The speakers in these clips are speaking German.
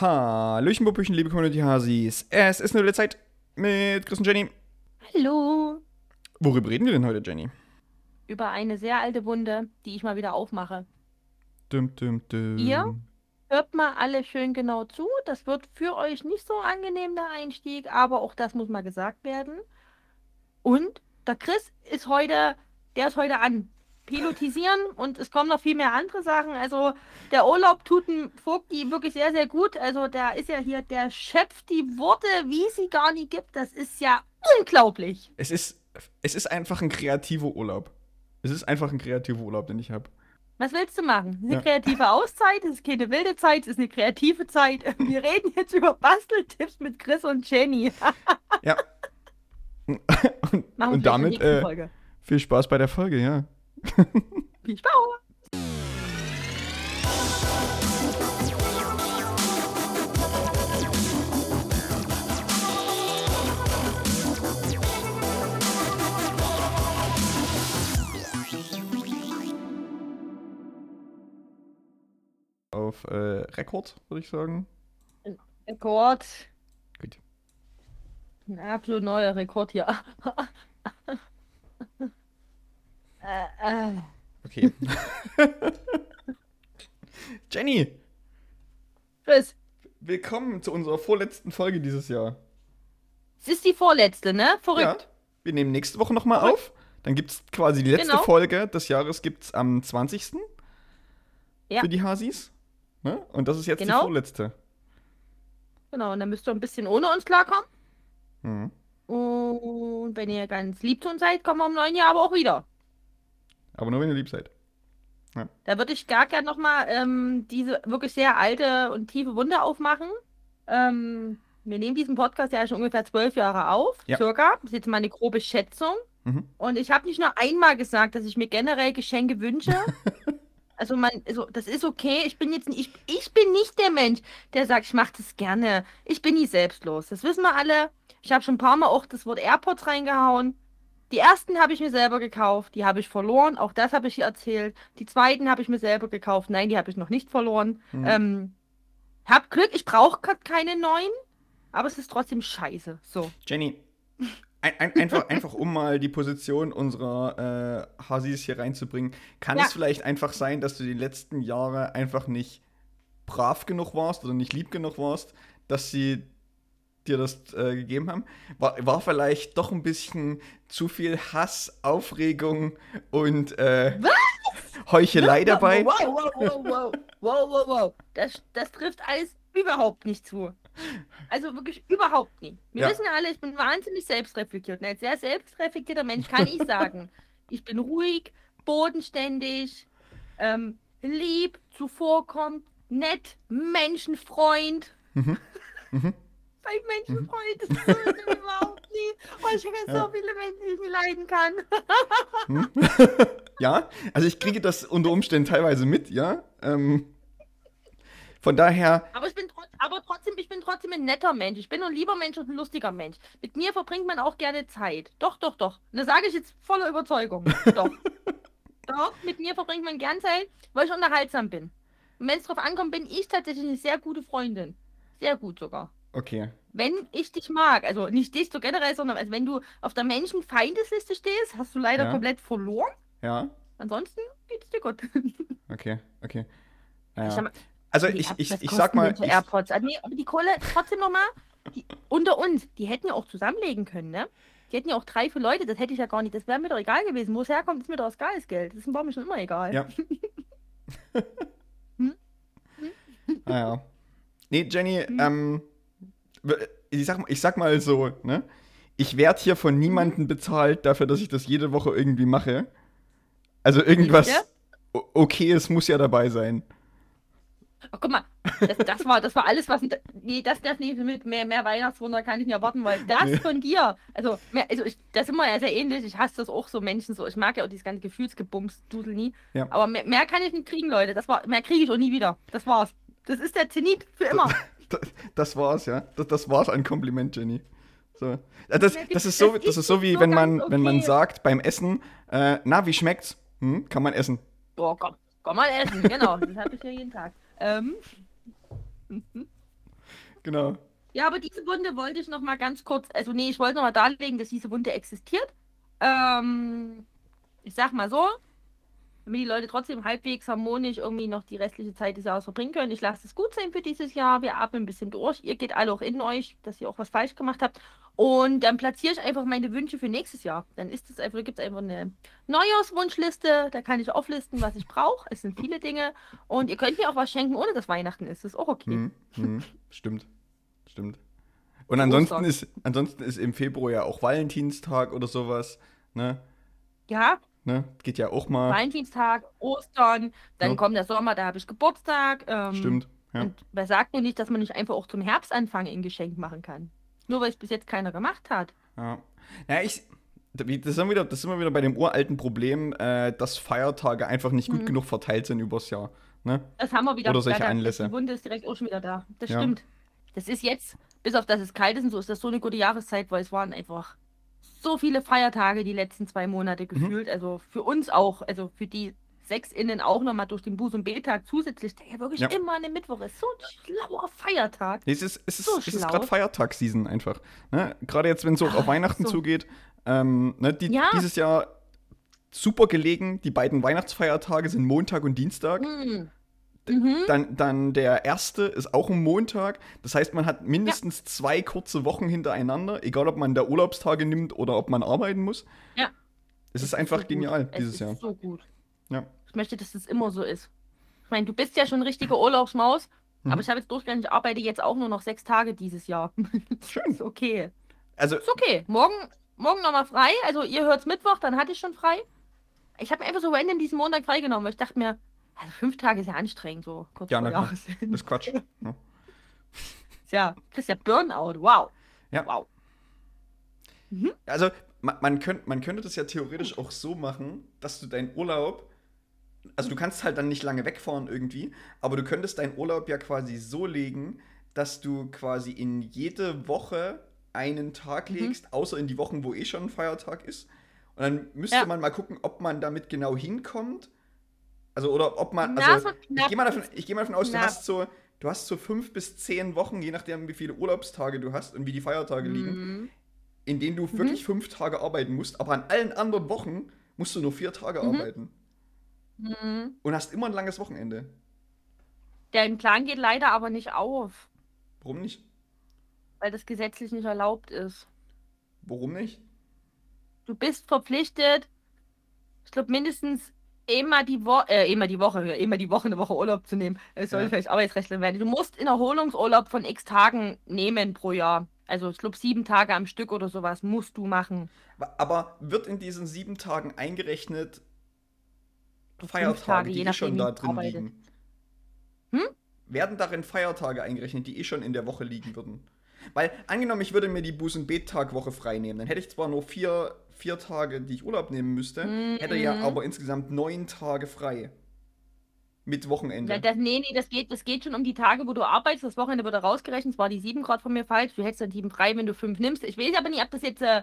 Hallöchen, Puppüchen, liebe Community-Hasis. Es ist eine Zeit mit Chris und Jenny. Hallo. Worüber reden wir denn heute, Jenny? Über eine sehr alte Wunde, die ich mal wieder aufmache. Dum, dum, dum. Ihr? Hört mal alle schön genau zu. Das wird für euch nicht so angenehm, der Einstieg, aber auch das muss mal gesagt werden. Und der Chris ist heute, der ist heute an. Pilotisieren und es kommen noch viel mehr andere Sachen. Also der Urlaub tut dem Vogti wirklich sehr, sehr gut. Also der ist ja hier, der schöpft die Worte, wie sie gar nie gibt. Das ist ja unglaublich. Es ist, es ist einfach ein kreativer Urlaub. Es ist einfach ein kreativer Urlaub, den ich habe. Was willst du machen? Es ist eine Ja. kreative Auszeit, es ist keine wilde Zeit, es ist eine kreative Zeit. Wir reden jetzt über Basteltipps mit Chris und Jenny. Ja. und und damit äh, Folge. viel Spaß bei der Folge, ja. Viel Spaß. Auf äh, Rekord, würde ich sagen. Rekord. Gut. Ein absolut neuer Rekord hier. äh, äh. Okay. Jenny, Chris, willkommen zu unserer vorletzten Folge dieses Jahr. es ist die vorletzte, ne? Verrückt. Ja, wir nehmen nächste Woche nochmal auf. Dann gibt es quasi die letzte Genau. Folge des Jahres gibt's am 20. Ja. für die Hasis. Ne? Und das ist jetzt Genau. die vorletzte. Genau, und dann müsst ihr ein bisschen ohne uns klarkommen. Mhm. Und wenn ihr ganz lieb zu uns seid, kommen wir im neuen Jahr aber auch wieder. Aber nur wenn ihr lieb seid. Da würde ich gar gerne nochmal ähm, diese wirklich sehr alte und tiefe Wunde aufmachen. Ähm, wir nehmen diesen Podcast ja schon ungefähr zwölf Jahre auf, Ja. circa. Das ist jetzt mal eine grobe Schätzung. Mhm. Und ich habe nicht nur einmal gesagt, dass ich mir generell Geschenke wünsche. Also man, also das ist okay. Ich bin jetzt nicht, ich, ich bin nicht der Mensch, der sagt, ich mache das gerne. Ich bin nie selbstlos. Das wissen wir alle. Ich habe schon ein paar Mal auch das Wort AirPods reingehauen. Die ersten habe ich mir selber gekauft, die habe ich verloren. Auch das habe ich hier erzählt. Die zweiten habe ich mir selber gekauft. Nein, die habe ich noch nicht verloren. Mhm. Ähm, hab Glück, ich brauche gerade keine neuen, aber es ist trotzdem scheiße. So. Jenny, ein, ein, einfach, einfach um mal die Position unserer äh, Hasis hier reinzubringen, kann Ja. es vielleicht einfach sein, dass du die letzten Jahre einfach nicht brav genug warst oder nicht lieb genug warst, dass sie dir das äh, gegeben haben? War, war vielleicht doch ein bisschen zu viel Hass, Aufregung und äh, Heuchelei dabei? Wow, wow, wow, wow, wow, wow, wow. Das, das trifft alles überhaupt nicht zu. Also wirklich überhaupt nicht. Wir Ja. wissen ja alle, ich bin wahnsinnig selbstreflektiert. Und als sehr selbstreflektierter Mensch kann ich sagen, ich bin ruhig, bodenständig, ähm, lieb, zuvorkommt, nett, Menschenfreund. Mhm. Mhm. Weil Menschenfreund das ist so überhaupt nie. Und ich kenne Ja. so viele Menschen, die ich nicht leiden kann. Hm? ja, also ich kriege das unter Umständen teilweise mit, ja. Ähm, von daher, Aber ich bin trotz, aber trotzdem, ich bin trotzdem ein netter Mensch. Ich bin ein lieber Mensch und ein lustiger Mensch. Mit mir verbringt man auch gerne Zeit. Doch, doch, doch. Und das sage ich jetzt voller Überzeugung. Doch. doch, mit mir verbringt man gern Zeit, weil ich unterhaltsam bin. Und wenn es drauf ankommt, bin ich tatsächlich eine sehr gute Freundin. Sehr gut sogar. Okay. Wenn ich dich mag, also nicht dich so generell, sondern also wenn du auf der Menschenfeindesliste stehst, hast du leider Ja. komplett verloren. Ja, Ansonsten geht's dir gut. okay, okay. Naja. hab- Also ich, ich, ich sag mal, ich, AirPods? Ah, nee, aber die Kohle, trotzdem nochmal, unter uns, die hätten ja auch zusammenlegen können, ne? Die hätten ja auch drei für Leute, das hätte ich ja gar nicht, das wäre mir doch egal gewesen. Wo es herkommt, ist mir doch das Geld. Das ist mir schon immer egal. ja. Hm? naja. Nee, Jenny, Hm? ähm, ich sag, mal- ich sag mal so, ne? Ich werde hier von niemandem bezahlt dafür, dass ich das jede Woche irgendwie mache. Also irgendwas Ja? okayes muss ja dabei sein. Ach, guck mal, das, das, war, das war alles, was. Nee, das, das nicht mit mehr, mehr Weihnachtswunder kann ich nicht erwarten, weil das Nee. von dir. Also, mehr, also ich, das ist immer ja sehr ähnlich. Ich hasse das auch so Menschen so. Ich mag ja auch dieses ganze Gefühlsgebums, Dudel nie. Ja. Aber mehr, mehr kann ich nicht kriegen, Leute. Das war, mehr kriege ich auch nie wieder. Das war's. Das ist der Zenit für immer. Das, war's, ja. Das, das war's ein Kompliment, Jenny. So. Das, das, ist so, das ist so wie wenn man, wenn man sagt beim Essen, äh, na, wie schmeckt's? Hm, kann man essen. Boah, komm, komm mal essen. Genau, das habe ich ja jeden Tag. Ähm, mhm. Genau. Ja, aber diese Wunde wollte ich noch mal ganz kurz, also nee, ich wollte noch mal darlegen, dass diese Wunde existiert. Ähm, ich sag mal so, damit die Leute trotzdem halbwegs harmonisch irgendwie noch die restliche Zeit des Jahres verbringen können. Ich lasse es gut sein für dieses Jahr. Wir atmen ein bisschen durch. Ihr geht alle auch in euch, dass ihr auch was falsch gemacht habt. Und dann platziere ich einfach meine Wünsche für nächstes Jahr. Dann ist es einfach, gibt es einfach eine Neujahrswunschliste. Da kann ich auflisten, was ich brauche. Es sind viele Dinge. Und ihr könnt mir auch was schenken, ohne dass Weihnachten ist. Das ist auch okay. Hm, hm, stimmt. Stimmt. Und ansonsten ist, ansonsten ist im Februar ja auch Valentinstag oder sowas. Ne? Ja, Ne? Geht ja auch mal. Valentinstag, Ostern, dann Ja. kommt der Sommer, da habe ich Geburtstag. Ähm, Stimmt. Ja. Und wer sagt mir nicht, dass man nicht einfach auch zum Herbstanfang ein Geschenk machen kann? Nur weil es bis jetzt keiner gemacht hat. Ja, ja ich. Das sind, wieder, das sind wir wieder bei dem uralten Problem, äh, dass Feiertage einfach nicht gut Mhm. genug verteilt sind übers Jahr. Ne? Das haben wir wieder. Oder solche Anlässe. Die Wunde ist direkt auch schon wieder da. Das Ja. stimmt. Das ist jetzt, bis auf dass es kalt ist und so, ist das so eine gute Jahreszeit, weil es waren einfach so viele Feiertage die letzten zwei Monate gefühlt. Also für uns auch, also für die sechs innen auch nochmal durch den Buß- und B-Tag zusätzlich, der ja wirklich Ja. immer an dem Mittwoch ist. So ein schlauer Feiertag. Nee, Es ist, es ist, So es ist gerade Feiertagsseason einfach. Ne? Gerade jetzt, wenn es so auf Ah, Weihnachten so. zugeht. Ähm, ne, die, Ja. Dieses Jahr super gelegen. Die beiden Weihnachtsfeiertage sind Montag und Dienstag. Hm. Mhm. Dann, dann der erste ist auch ein Montag. Das heißt, man hat mindestens zwei kurze Wochen hintereinander, egal ob man da Urlaubstage nimmt oder ob man arbeiten muss. Ja. Es ist Das einfach so gut. genial Es dieses ist Jahr. so gut. Ja. Ich möchte, dass es immer so ist. Ich meine, du bist ja schon richtige Urlaubsmaus, Mhm. aber ich habe jetzt durchgegangen, ich arbeite jetzt auch nur noch sechs Tage dieses Jahr. Schön. ist okay. Also, Ist okay. Morgen, morgen nochmal frei. Also ihr hört's Mittwoch, dann hatte ich schon frei. Ich habe mir einfach so random diesen Montag freigenommen, weil ich dachte mir, also fünf Tage ist ja anstrengend, so kurz Ja, vor. Jahresende. das ist Quatsch. Ja. Ja, kriegst ja Burnout. Wow. Ja. Wow. Also, man, man, könnt, man könnte das ja theoretisch auch so machen, dass du deinen Urlaub, also du kannst halt dann nicht lange wegfahren irgendwie, aber du könntest deinen Urlaub ja quasi so legen, dass du quasi in jede Woche einen Tag Mhm. legst, außer in die Wochen, wo eh schon ein Feiertag ist. Und dann müsste Ja. man mal gucken, ob man damit genau hinkommt. Also, oder ob man, also, so ich gehe mal, davon- ich geh mal davon aus, du hast so, du hast so fünf bis zehn Wochen, je nachdem, wie viele Urlaubstage du hast und wie die Feiertage liegen Mhm. in denen du wirklich fünf Tage arbeiten musst, aber an allen anderen Wochen musst du nur vier Tage Mhm. arbeiten Mhm. und hast immer ein langes Wochenende. Dein Plan geht leider aber nicht auf, Warum nicht? weil das gesetzlich nicht erlaubt ist. Warum nicht? Du bist verpflichtet, ich glaube mindestens immer die Woche, äh, immer die Woche, immer die Woche eine Woche Urlaub zu nehmen. Es soll Ja. vielleicht Arbeitsrechtler werden. Du musst einen Erholungsurlaub von x Tagen nehmen pro Jahr. Also ich glaube sieben Tage am Stück oder sowas musst du machen. Aber wird in diesen sieben Tagen eingerechnet Feiertage, Tage, die eh schon da drin arbeitest. liegen? Hm? Werden darin Feiertage eingerechnet, die eh schon in der Woche liegen würden? Weil, angenommen, ich würde mir die Busen-Bet-Tag-Woche frei nehmen, dann hätte ich zwar nur vier, vier Tage, die ich Urlaub nehmen müsste, hätte ja Mhm. aber insgesamt neun Tage frei. Mit Wochenende. Das, nee, nee, das geht, das geht schon um die Tage, wo du arbeitest. Das Wochenende wird da rausgerechnet. Es war die sieben Grad von mir falsch. Du hättest dann sieben frei, wenn du fünf nimmst. Ich weiß aber nicht, ob das jetzt äh,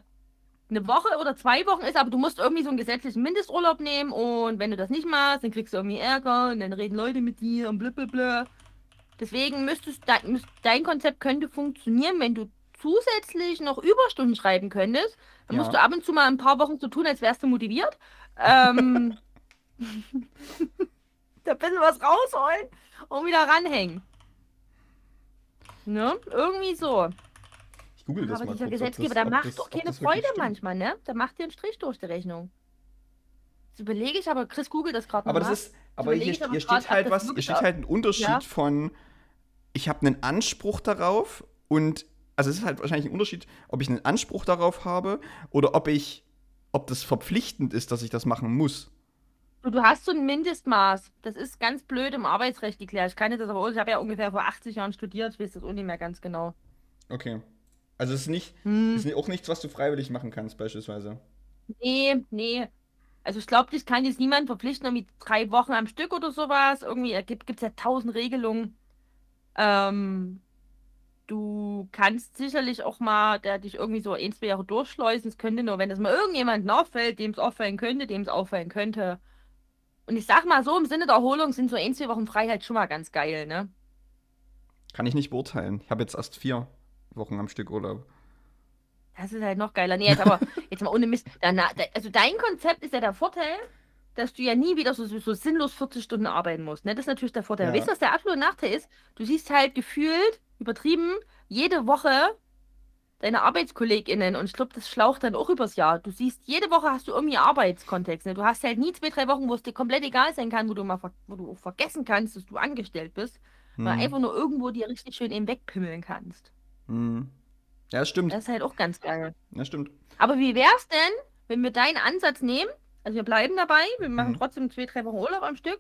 eine Woche oder zwei Wochen ist, aber du musst irgendwie so einen gesetzlichen Mindesturlaub nehmen und wenn du das nicht machst, dann kriegst du irgendwie Ärger und dann reden Leute mit dir und blablabla. Deswegen müsstest dein, müsst, dein Konzept könnte funktionieren, wenn du zusätzlich noch Überstunden schreiben könntest. Dann musst Ja. du ab und zu mal ein paar Wochen so tun, als wärst du motiviert. Ähm, da ein bisschen was rausholen und wieder ranhängen. Ne? Irgendwie so. ich google das Aber mal dieser kurz, Gesetzgeber, das- der ob macht das- doch keine das Freude manchmal, ne? Der macht dir einen Strich durch die Rechnung. Jetzt überlege ich, aber Chris googelt das gerade Aber nochmal. das ist, aber hier, aber hier steht halt das was, hier steht halt ein Unterschied Ja. von, ich habe einen Anspruch darauf und, also es ist halt wahrscheinlich ein Unterschied, ob ich einen Anspruch darauf habe oder ob ich, ob das verpflichtend ist, dass ich das machen muss. Du, hast so ein Mindestmaß. Das ist ganz blöd im Arbeitsrecht geklärt. Ich kann dir das aber, ich habe ja ungefähr vor 80 Jahren studiert, ich weiß das auch nicht mehr ganz genau. Okay. Also es ist nicht, Hm. es ist auch nichts, was du freiwillig machen kannst, beispielsweise. Nee, nee. Also ich glaube, dich kann jetzt niemand verpflichten, irgendwie drei Wochen am Stück oder sowas. Irgendwie äh, gibt es ja tausend Regelungen. Ähm, du kannst sicherlich auch mal der, dich irgendwie so ein, zwei Jahre durchschleusen. Es könnte nur, wenn das mal irgendjemandem auffällt, dem es auffallen könnte, dem es auffallen könnte. Und ich sag mal so, im Sinne der Erholung sind so ein, zwei Wochen Freiheit schon mal ganz geil, ne? Kann ich nicht beurteilen. Ich habe jetzt erst vier Wochen am Stück Urlaub. Das ist halt noch geiler. Nee, jetzt aber, jetzt mal ohne Mist. Danach, also dein Konzept ist ja der Vorteil, dass du ja nie wieder so, so sinnlos 40 Stunden arbeiten musst. Ne? Das ist natürlich der Vorteil. Ja. Weißt du, was der absolute Nachteil ist? Du siehst halt gefühlt, übertrieben, jede Woche deine ArbeitskollegInnen und ich glaube, das schlaucht dann auch übers Jahr. Du siehst, jede Woche hast du irgendwie Arbeitskontext. Ne? Du hast halt nie zwei, drei Wochen, wo es dir komplett egal sein kann, wo du mal ver wo du vergessen kannst, dass du angestellt bist, sondern Hm. einfach nur irgendwo dir richtig schön eben wegpimmeln kannst. Hm. Ja, das stimmt. Das ist halt auch ganz geil. Das stimmt. Aber wie wär's denn, wenn wir deinen Ansatz nehmen? Also wir bleiben dabei, wir machen Mhm. trotzdem zwei, drei Wochen Urlaub am Stück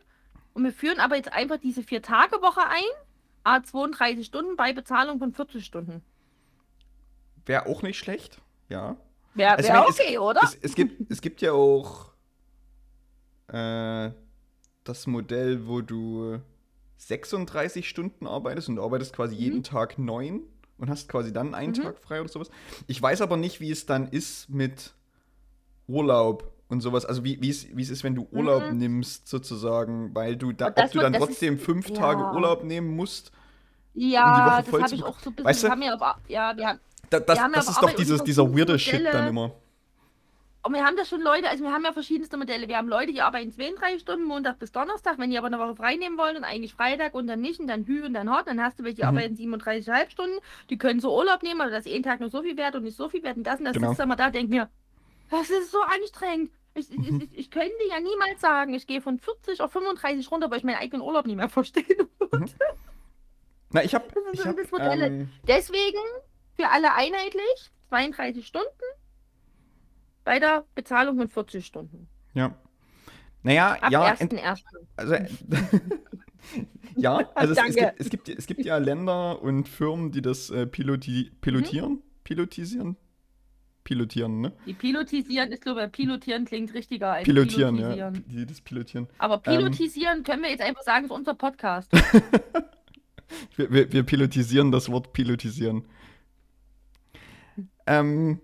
und wir führen aber jetzt einfach diese Vier-Tage-Woche ein, a 32 Stunden bei Bezahlung von 40 Stunden. Wäre auch nicht schlecht. Ja. Wäre Also, wär okay, oder? Es, es, gibt, es gibt ja auch äh, das Modell, wo du 36 Stunden arbeitest und du arbeitest quasi jeden Tag neun und hast quasi dann einen Mhm. Tag frei oder sowas. Ich weiß aber nicht, wie es dann ist mit Urlaub und sowas. Also wie, wie, es, wie es ist, wenn du Urlaub Mhm. nimmst, sozusagen, weil du da, ob du dann das ist- trotzdem fünf ja. Tage Urlaub nehmen musst. ja, Woche das habe ich auch so ein bisschen. Weißt du? wir haben ja, ja, wir haben, Da, das Wir haben ja das auf ist doch dieses, dieser weirde Shit dann immer. und wir haben da schon Leute, also wir haben ja verschiedenste Modelle. Wir haben Leute, die arbeiten 32 Stunden, Montag bis Donnerstag, wenn die aber eine Woche frei nehmen wollen und eigentlich Freitag und dann nicht und dann Hü und dann Hot, dann hast du welche, die Mhm. arbeiten 37,5 Stunden, die können so Urlaub nehmen, aber das ist jeden Tag nur so viel wert und nicht so viel wert und das und das Genau. sitzt dann mal da, denkt mir, das ist so anstrengend. Ich, Mhm. ich, ich könnte ja niemals sagen, ich gehe von 40 auf 35 runter, weil ich meinen eigenen Urlaub nicht mehr verstehe. Na, ich habe Das sind ich so hab, ähm, Deswegen für alle einheitlich 32 Stunden bei der Bezahlung von 40 Stunden. Ja. Naja, Ab ja, ent- 1.1. also, ja, also es, es, gibt, es, gibt, es gibt ja Länder und Firmen, die das äh, piloti pilotieren. Pilotisieren? Pilotieren, ne? Die pilotisieren ist, glaube ich, pilotieren klingt richtiger als Pilotieren, ja. pilotisieren. Die das pilotieren. Aber Ähm. pilotisieren können wir jetzt einfach sagen, ist unser Podcast. Wir, wir, wir pilotisieren das Wort pilotisieren. Ähm,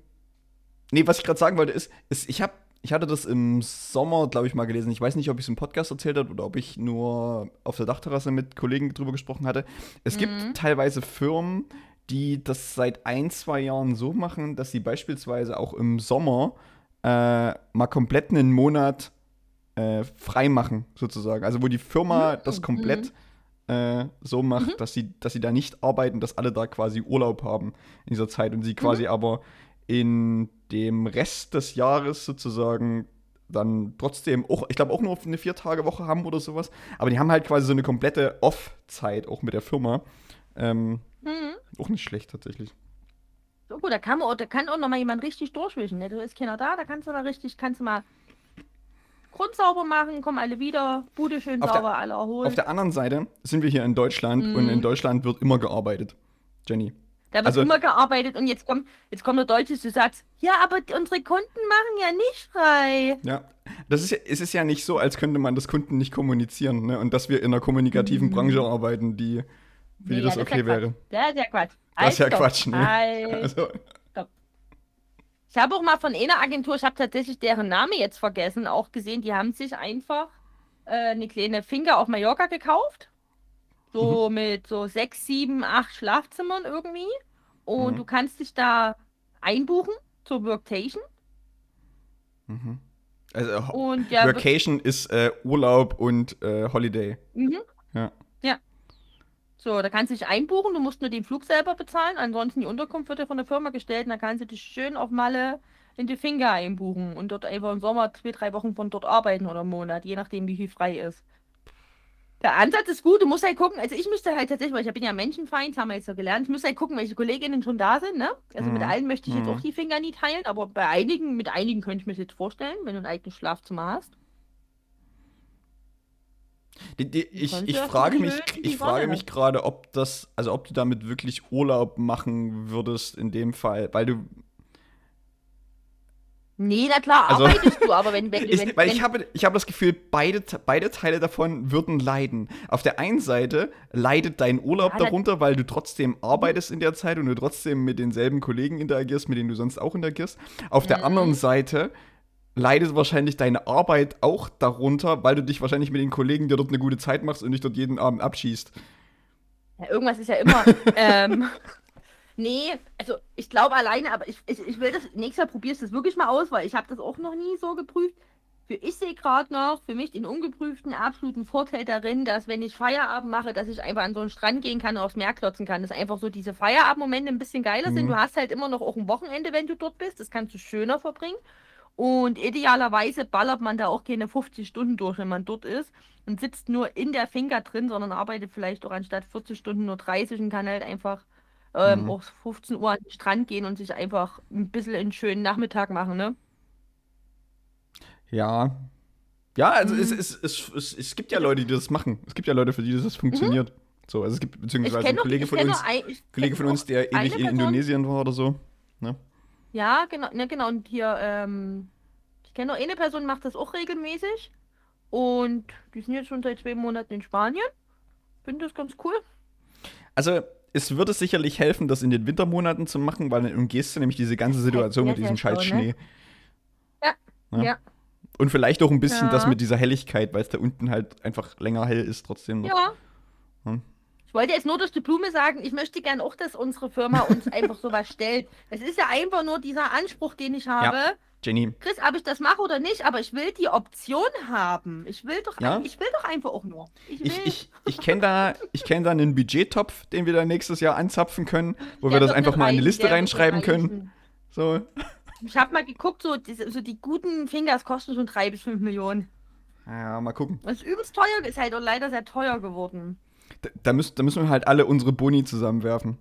nee, was ich gerade sagen wollte, ist, ist ich habe ich hatte das im Sommer, glaube ich, mal gelesen. Ich weiß nicht, ob ich es im Podcast erzählt habe oder ob ich nur auf der Dachterrasse mit Kollegen drüber gesprochen hatte. Es Mhm. gibt teilweise Firmen, die das seit ein, zwei Jahren so machen, dass sie beispielsweise auch im Sommer äh, mal komplett einen Monat äh, frei machen, sozusagen. Also wo die Firma Mhm, das komplett äh, so macht, dass, sie, dass sie da nicht arbeiten, dass alle da quasi Urlaub haben in dieser Zeit und sie quasi aber in dem Rest des Jahres sozusagen dann trotzdem auch, ich glaube auch nur eine Vier-Tage-Woche haben oder sowas, aber die haben halt quasi so eine komplette Off-Zeit auch mit der Firma. Ähm, Mhm. Auch nicht schlecht tatsächlich. So gut, da kann, man, da kann auch noch mal jemand richtig durchwischen. Ne? Da ist keiner da, da kannst du mal richtig, kannst du mal grundsauber machen, kommen alle wieder, Bude schön Auf der- sauber, alle erholen. Auf der anderen Seite sind wir hier in Deutschland und Mhm. in Deutschland wird immer gearbeitet. Jenny. Da wird Also- immer gearbeitet und jetzt kommt, jetzt kommt der Deutsche, du sagst, ja, aber unsere Kunden machen ja nicht frei. Ja, das ist ja, es ist ja nicht so, als könnte man das Kunden nicht kommunizieren, ne? Und dass wir in einer kommunikativen Mhm. Branche arbeiten, die, wie Nee, das ja, okay ja wäre. Quatsch. Das ist ja Quatsch. Das ist ja stopp. Quatsch, ne? Halt. Also, Ich habe auch mal von einer Agentur, ich habe tatsächlich deren Name jetzt vergessen, auch gesehen, die haben sich einfach äh, eine kleine Finca auf Mallorca gekauft. So mit so sechs, sieben, acht Schlafzimmern irgendwie. Und Mhm. du kannst dich da einbuchen zur Worktation. mhm. also Und ja, Vacation ist äh, Urlaub und äh, Holiday. Mhm. Ja. Ja. So, da kannst du dich einbuchen, du musst nur den Flug selber bezahlen, ansonsten die Unterkunft wird dir von der Firma gestellt und dann kannst du dich schön auf Malle in die Finger einbuchen und dort einfach im Sommer zwei, drei Wochen von dort arbeiten oder einen Monat, je nachdem wie viel frei ist. Der Ansatz ist gut, du musst halt gucken, also ich müsste halt tatsächlich, weil ich bin ja Menschenfeind, das haben wir jetzt so gelernt, ich müsste halt gucken, welche Kolleginnen schon da sind, ne? Also mit Mhm. allen möchte ich jetzt Mhm. auch die Finger nie teilen, aber bei einigen, mit einigen könnte ich mir das jetzt vorstellen, wenn du ein eigenes Schlafzimmer hast. Die, die, ich ich frage mich, ich frage mich gerade, ob das, also ob du damit wirklich Urlaub machen würdest in dem Fall, weil du, Nee, na klar, Also- arbeitest du, aber wenn, wenn, ich, wenn, weil ich habe, ich habe das Gefühl, beide, beide Teile davon würden leiden. Auf der einen Seite leidet dein Urlaub Ja, darunter, weil du trotzdem arbeitest in der Zeit und du trotzdem mit denselben Kollegen interagierst, mit denen du sonst auch interagierst. Auf der Mhm. anderen Seite leidet wahrscheinlich deine Arbeit auch darunter, weil du dich wahrscheinlich mit den Kollegen, die dort eine gute Zeit machst und dich dort jeden Abend abschießt. Ja, irgendwas ist ja immer. ähm, nee, also ich glaube alleine, aber ich, ich, ich will das, nächstes Jahr probierst du das wirklich mal aus, weil ich habe das auch noch nie so geprüft. Für ich sehe gerade noch für mich den ungeprüften absoluten Vorteil darin, dass wenn ich Feierabend mache, dass ich einfach an so einen Strand gehen kann und aufs Meer klotzen kann. Dass einfach so diese Feierabendmomente ein bisschen geiler sind. Mhm. Du hast halt immer noch auch ein Wochenende, wenn du dort bist. Das kannst du schöner verbringen. Und idealerweise ballert man da auch keine 50 Stunden durch, wenn man dort ist und sitzt nur in der Finca drin, sondern arbeitet vielleicht auch anstatt 40 Stunden nur 30 und kann halt einfach ähm, Mhm. auch 15 Uhr an den Strand gehen und sich einfach ein bisschen einen schönen Nachmittag machen, ne? Ja. Ja, also es, Mhm. es, es, es, es gibt ja Leute, die das machen. Es gibt ja Leute, für die das funktioniert. So, also es gibt beziehungsweise kenne ein noch, Kollege von uns, ein, Kollege von uns, der eine ähnlich in. Indonesien war oder so. Ne? Ja, genau, ne, genau. Und hier, ähm, ich kenne noch eine Person, macht das auch regelmäßig. Und die sind jetzt schon seit zwei Monaten in Spanien. Finde das ganz cool. Also, es würde sicherlich helfen, das in den Wintermonaten zu machen, weil dann umgehst du nämlich diese ganze Das Situation mit diesem scheiß schlau, ne? Schnee. Ja, Ja. ja. Und vielleicht auch ein bisschen das Ja. mit dieser Helligkeit, weil es da unten halt einfach länger hell ist trotzdem noch. Ja. Hm. Ich wollte jetzt nur durch die Blume sagen, ich möchte gern auch, dass unsere Firma uns einfach sowas stellt. Es ist ja einfach nur dieser Anspruch, den ich habe. Jenny, Chris, ob ich das mache oder nicht, aber ich will die Option haben. Ich will doch, Ja. ein, ich will doch einfach auch nur. Ich ich, ich, ich kenne da, ich kenn da einen Budgettopf, den wir dann nächstes Jahr anzapfen können, wo wir Der das wird einfach mal in reichen, Liste reinschreiben können. So. Ich habe mal geguckt, so, so die guten Fingers kosten schon drei bis fünf Millionen. Ja, mal gucken. Das ist übelst teuer, ist halt auch leider sehr teuer geworden. Da, da, müssen, da müssen wir halt alle unsere Boni zusammenwerfen.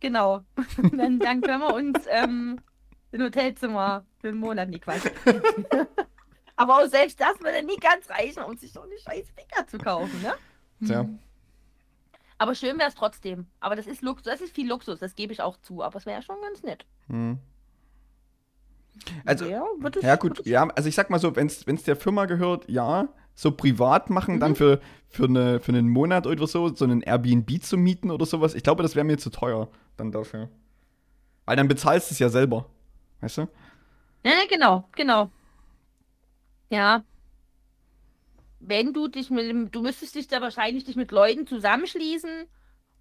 Genau. dann, dann können wir uns ähm, ein Hotelzimmer für einen Monat nicht Quatsch. Aber auch selbst das würde nie ganz reichen, um sich so eine scheiß Finger zu kaufen, ne? Tja. Mhm. Aber schön wäre es trotzdem. Aber das ist Luxus, das ist viel Luxus, das gebe ich auch zu. Aber es wäre schon ganz nett. Hm. Also, ja, wird es, Ja, wird gut, es- ja, also ich sag mal so, wenn es der Firma gehört, ja, so privat machen, dann Mhm. für, für, eine, für einen Monat oder so, so einen Airbnb zu mieten oder sowas, ich glaube, das wäre mir zu teuer dann dafür. Weil dann bezahlst du es ja selber. Weißt du? Ja, genau, genau. Ja. Wenn du dich mit du müsstest dich da wahrscheinlich dich mit Leuten zusammenschließen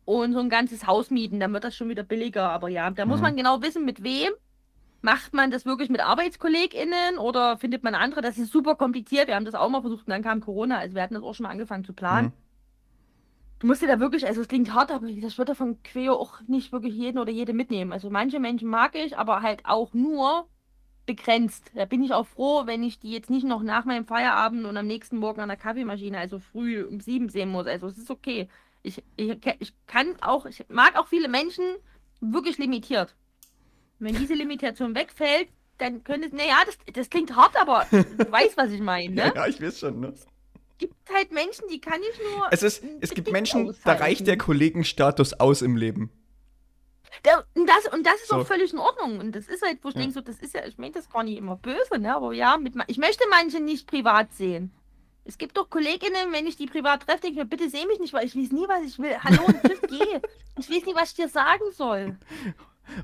und so ein ganzes Haus mieten, dann wird das schon wieder billiger. Aber ja, da muss Mhm. man genau wissen, mit wem. Macht man das wirklich mit ArbeitskollegInnen oder findet man andere? Das ist super kompliziert. Wir haben das auch mal versucht und dann kam Corona. Also wir hatten das auch schon mal angefangen zu planen. Mhm. Du musst dir da wirklich, also es klingt hart, aber das wird ja von Queo auch nicht wirklich jeden oder jede mitnehmen. Also manche Menschen mag ich, aber halt auch nur begrenzt. Da bin ich auch froh, wenn ich die jetzt nicht noch nach meinem Feierabend und am nächsten Morgen an der Kaffeemaschine, also früh um sieben sehen muss. Also es ist okay. Ich, ich, ich kann auch, ich mag auch viele Menschen wirklich limitiert. Wenn diese Limitation wegfällt, dann könnte es, naja, das, das klingt hart, aber du weißt, was ich meine, ne? Ja, ja, ich weiß schon. Ne? Es gibt halt Menschen, die kann ich nur. Es, ist, es gibt Menschen, da aushalten. reicht der Kollegenstatus aus im Leben. Da, und, das, und das ist So. auch völlig in Ordnung. Und das ist halt, wo ich Ja. denke, so, das ist ja, ich meine das gar nicht immer böse, ne? Aber ja, mit, ich möchte manche nicht privat sehen. Es gibt doch KollegInnen, wenn ich die privat treffe, denke ich mir, bitte seh mich nicht, weil ich weiß nie, was ich will. Hallo und tschüss, geh. Ich weiß nie, was ich dir sagen soll.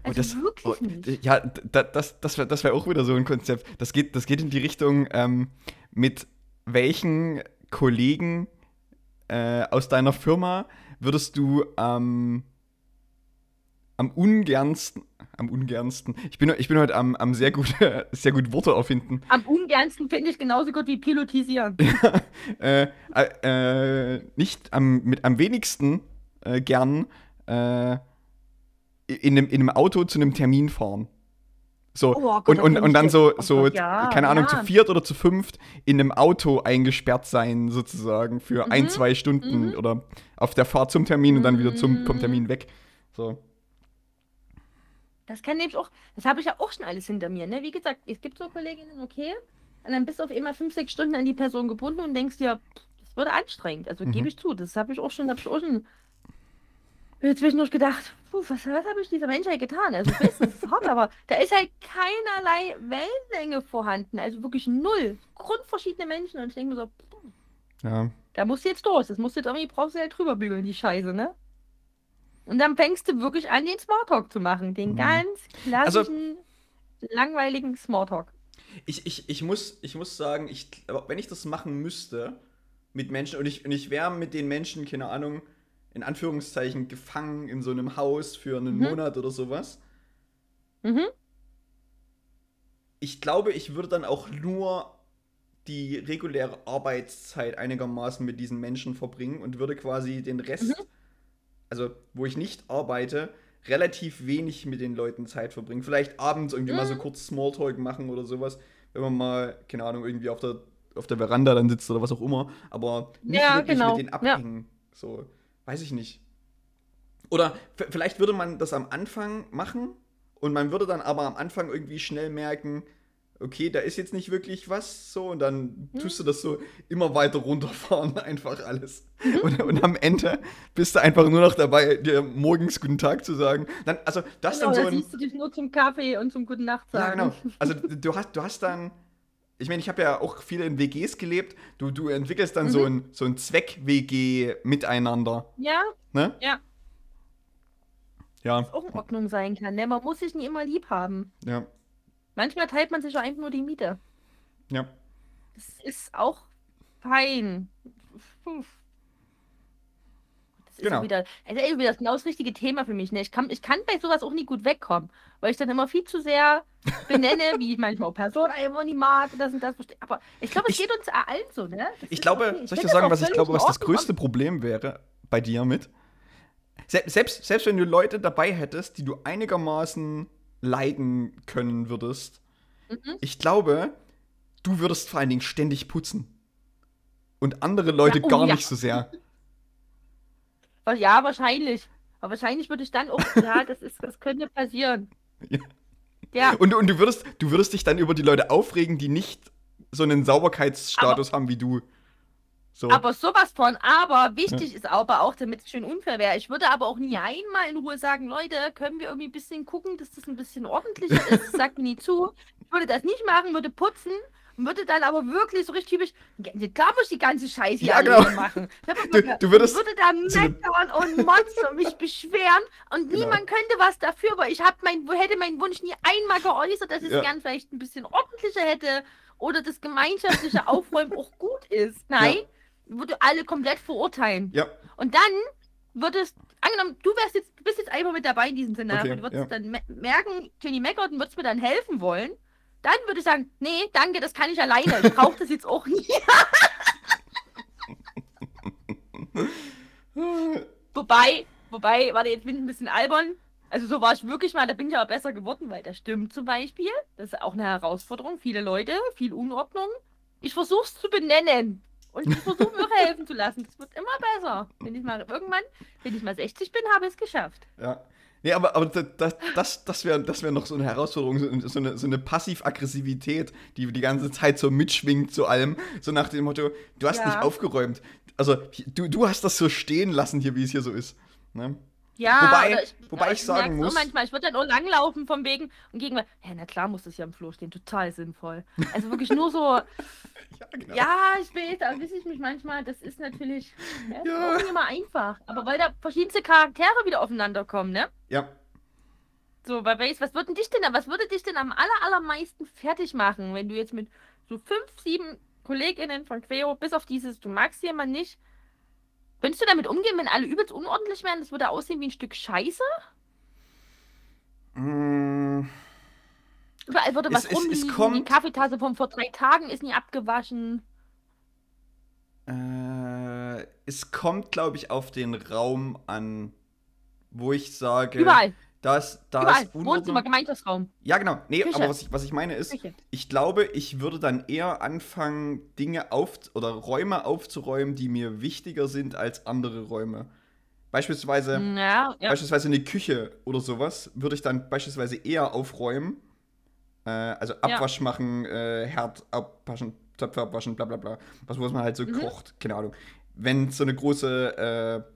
Also das, wirklich oh, nicht. Ja, da, das, das wäre das wär auch wieder so ein Konzept. Das geht, das geht in die Richtung, ähm, mit welchen Kollegen äh, aus deiner Firma würdest du ähm, am ungernsten, am ungernsten, ich bin, ich bin heute am, am sehr gut, sehr gut Worte erfinden, Am ungernsten finde ich genauso gut wie pilotisieren. äh, äh, äh, nicht am, mit am wenigsten äh, gern äh, in, einem, in einem Auto zu einem Termin fahren. So, Oh Gott, und, und, und dann so, Oh so Gott, ja, keine Ahnung, ja. zu viert oder zu fünft in einem Auto eingesperrt sein, sozusagen, für ein, Mhm, zwei Stunden mhm. oder auf der Fahrt zum Termin und dann wieder zum, vom Mhm. Termin weg. So. Das kann nämlich auch, das habe ich ja auch schon alles hinter mir, ne? Wie gesagt, es gibt so Kolleginnen, okay, und dann bist du auf einmal fünf, sechs Stunden an die Person gebunden und denkst dir, das wird anstrengend. Also Mhm. gebe ich zu, das habe ich auch schon, habe ich auch schon zwischendurch gedacht, puh, was, was habe ich dieser Menschheit getan? Also ich das ist hart, aber da ist halt keinerlei Wellenlänge vorhanden, also wirklich null. Grundverschiedene Menschen und ich denke mir so, puh, Ja. da musst du jetzt durch, das musst du jetzt irgendwie, brauchst du halt drüber bügeln, die Scheiße, ne? Und dann fängst du wirklich an, den Smalltalk zu machen. Den Mhm. ganz Also- klassischen, langweiligen Smalltalk. Ich, ich, ich, muss, ich muss sagen, ich, wenn ich das machen müsste mit Menschen und ich, und ich wäre mit den Menschen, keine Ahnung, in Anführungszeichen gefangen in so einem Haus für einen Mhm. Monat oder sowas. Mhm. Ich glaube, ich würde dann auch nur die reguläre Arbeitszeit einigermaßen mit diesen Menschen verbringen und würde quasi den Rest, Mhm. also wo ich nicht arbeite, relativ wenig mit den Leuten Zeit verbringen. Vielleicht abends irgendwie mal so Mhm. kurz Smalltalk machen oder sowas, wenn man mal, keine Ahnung, irgendwie auf der, auf der Veranda dann sitzt oder was auch immer, aber nicht Ja, wirklich genau. mit denen Ja. abhängen. So, weiß ich nicht. Oder vielleicht würde man das am Anfang machen und man würde dann aber am Anfang irgendwie schnell merken, okay, da ist jetzt nicht wirklich was so und dann Hm. tust du das so immer weiter runterfahren, einfach alles. Mhm. Und, und am Ende bist du einfach nur noch dabei, dir morgens guten Tag zu sagen. Dann, also du hast Genau, dann so ein, siehst du dich nur zum Kaffee und zum Guten Nacht ja, sagen. genau. Also du hast, du hast dann, ich meine, ich habe ja auch viele in WGs gelebt. Du, du entwickelst dann so Mhm. ein, so ein Zweck-WG miteinander. Ja, Ne? Ja. Ja, auch in Ordnung sein kann. Ne? Man muss sich nie immer lieb haben. ja, Manchmal teilt man sich auch einfach nur die Miete. ja. Das ist auch fein. Puh. Das ist Genau. auch wieder, also ey, wieder genau das richtige Thema für mich. Ne? Ich, kann, ich kann bei sowas auch nie gut wegkommen, weil ich dann immer viel zu sehr benenne, wie ich manchmal auch Personen einfach nie mag, das und das. Aber ich glaube, es geht uns allen so, ne? Das Ich glaube, okay. soll ich dir sagen, was ich glaube, was das größte Problem wäre bei dir mit? Se selbst, selbst wenn du Leute dabei hättest, die du einigermaßen leiden können würdest, Mhm. ich glaube, du würdest vor allen Dingen ständig putzen. Und andere Leute Ja, oh gar ja. nicht so sehr. Ja, wahrscheinlich. Aber wahrscheinlich würde ich dann auch, ja, das ist, das könnte passieren. Ja. Ja, Und, und du, würdest, du würdest dich dann über die Leute aufregen, die nicht so einen Sauberkeitsstatus haben wie du. So. aber sowas von. Aber wichtig ist aber auch, damit es schön unfair wäre. Ich würde aber auch nie einmal in Ruhe sagen, Leute, können wir irgendwie ein bisschen gucken, dass das ein bisschen ordentlicher ist. Das sagt mir nie zu. Ich würde das nicht machen, würde putzen und würde dann aber wirklich so richtig typisch, klar muss ich die ganze Scheiße Ja, genau. machen. Ich Du- du würdest würde da meckern und und mich beschweren und Genau. niemand könnte was dafür, weil ich hab mein, hätte meinen Wunsch nie einmal geäußert, dass ich es Ja. gern vielleicht ein bisschen ordentlicher hätte oder das gemeinschaftliche Aufräumen auch gut ist. Nein, würde alle komplett verurteilen. ja, Und dann würdest, angenommen, du wärst jetzt, du bist jetzt einfach mit dabei in diesem Szenario, Okay, du würdest ja. dann me merken, Jenny meckert und würdest mir dann helfen wollen. Dann würde ich sagen, nee, danke, das kann ich alleine. Ich brauche das jetzt auch nie. Wobei, wobei, warte, jetzt bin ich ein bisschen albern. Also so war ich wirklich mal, da bin ich aber besser geworden, weil das stimmt zum Beispiel. Das ist auch eine Herausforderung. Viele Leute, viel Unordnung. Ich versuche es zu benennen. Und ich versuche mir helfen zu lassen. Das wird immer besser. Wenn ich mal irgendwann, wenn ich mal 60 bin, habe ich es geschafft. ja. Nee, aber, aber das, das, das wäre das wär noch so eine Herausforderung, so, so eine, so eine Passiv-Aggressivität, die die ganze Zeit so mitschwingt zu allem. So nach dem Motto, du hast Ja. nicht aufgeräumt. Also, du, du hast das so stehen lassen hier, wie es hier so ist. Ne? Ja, Wobei- ich, wobei aber ich sagen muss- So manchmal, ich würde dann auch langlaufen vom Wegen und gegen. Ja, na klar muss das hier am Flur stehen. Total sinnvoll. Also wirklich nur so. Ja, genau. Ja, ich weiß, da wisse ich mich manchmal, das ist natürlich ja, Ja. auch nicht immer einfach. Aber weil da verschiedenste Charaktere wieder aufeinander kommen, ne? Ja. So, weil weißt, was würde dich denn, was würde dich denn am aller, allermeisten fertig machen, wenn du jetzt mit so fünf, sieben KollegInnen von Queo, bis auf dieses, du magst jemanden nicht, könntest du damit umgehen, wenn alle übelst unordentlich wären? Das würde aussehen wie ein Stück Scheiße? Mm, Überall würde Es- was es- es rumliegen, die kommt- Kaffeetasse von vor drei Tagen ist nie abgewaschen. äh, es kommt, glaube ich, auf den Raum an, wo ich sage, Überall, dass da überall. ist Wohnzimmer, Unordnung. Gemeinschaftsraum. Ja, genau. Nee, Küche. aber was ich, was ich meine ist, Küche. ich glaube, ich würde dann eher anfangen, Dinge auf oder Räume aufzuräumen, die mir wichtiger sind als andere Räume. Beispielsweise, Ja, ja. beispielsweise eine Küche oder sowas würde ich dann beispielsweise eher aufräumen. Äh, also Abwasch machen, äh, Herd abwaschen, Töpfe abwaschen, bla bla bla. Was, was man halt so Mhm. kocht, keine Ahnung. Wenn so eine große äh,